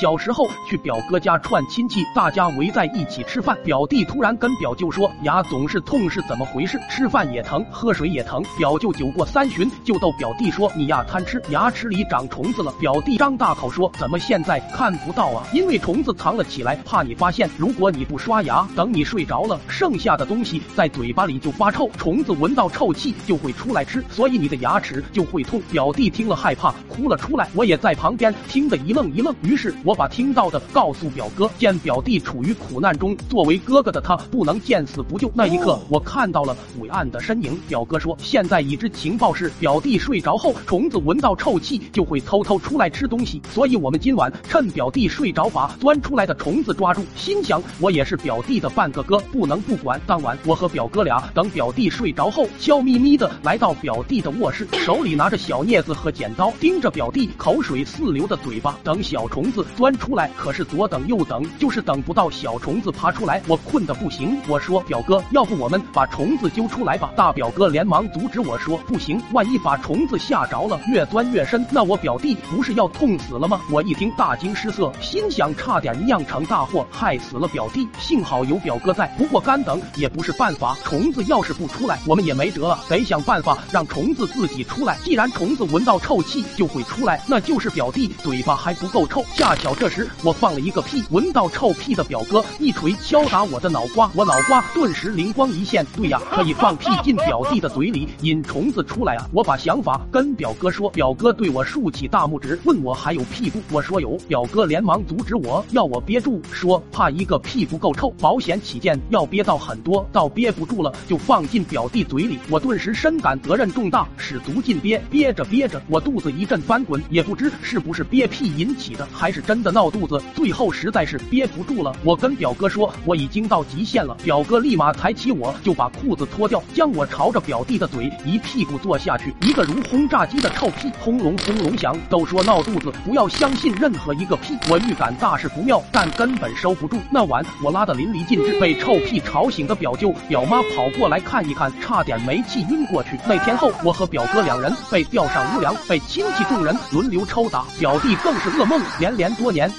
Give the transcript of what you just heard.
小时候去表哥家串亲戚，大家围在一起吃饭，表弟突然跟表舅说牙总是痛是怎么回事？吃饭也疼，喝水也疼。表舅酒过三巡，就逗表弟说你呀贪吃，牙齿里长虫子了。表弟张大口说怎么现在看不到啊？因为虫子藏了起来，怕你发现。如果你不刷牙，等你睡着了，剩下的东西在嘴巴里就发臭，虫子闻到臭气就会出来吃，所以你的牙齿就会痛。表弟听了害怕，哭了出来。我也在旁边听得一愣一愣，于是我把听到的告诉表哥。见表弟处于苦难中，作为哥哥的他不能见死不救。那一刻，我看到了伟岸的身影。表哥说，现在已知情报是，表弟睡着后，虫子闻到臭气就会偷偷出来吃东西，所以我们今晚趁表弟睡着，把钻出来的虫子抓住。心想，我也是表弟的半个哥，不能不管。当晚，我和表哥俩等表弟睡着后，悄咪咪的来到表弟的卧室，手里拿着小镊子和剪刀，盯着表弟口水四流的嘴巴，等小虫子钻出来。可是左等右等，就是等不到小虫子爬出来。我困得不行，我说表哥，要不我们把虫子揪出来吧？大表哥连忙阻止我说，不行，万一把虫子吓着了，越钻越深，那我表弟不是要痛死了吗？我一听大惊失色，心想差点酿成大祸，害死了表弟。幸好有表哥在，不过干等也不是办法，虫子要是不出来，我们也没辙了，得想办法让虫子自己出来。既然虫子闻到臭气就会出来，那就是表弟嘴巴还不够臭。恰这时我放了一个屁，闻到臭屁的表哥一锤敲打我的脑瓜，我脑瓜顿时灵光一现，对呀，可以放屁进表弟的嘴里引虫子出来啊！我把想法跟表哥说，表哥对我竖起大拇指，问我还有屁不？我说有，表哥连忙阻止我，要我憋住，说怕一个屁不够臭，保险起见要憋到很多，到憋不住了就放进表弟嘴里。我顿时深感责任重大，使足劲憋，憋着憋着，我肚子一阵翻滚，也不知是不是憋屁引起的，还是真真的闹肚子。最后实在是憋不住了，我跟表哥说我已经到极限了，表哥立马抬起我就把裤子脱掉，将我朝着表弟的嘴一屁股坐下去，一个如轰炸机的臭屁，轰隆轰隆响。都说闹肚子不要相信任何一个屁，我预感大事不妙，但根本收不住。那晚我拉得淋漓尽致，被臭屁吵醒的表舅表妈跑过来看一看，差点没气晕过去。那天后，我和表哥两人被吊上屋梁，被亲戚众人轮流抽打，表弟更是噩梦连连多过年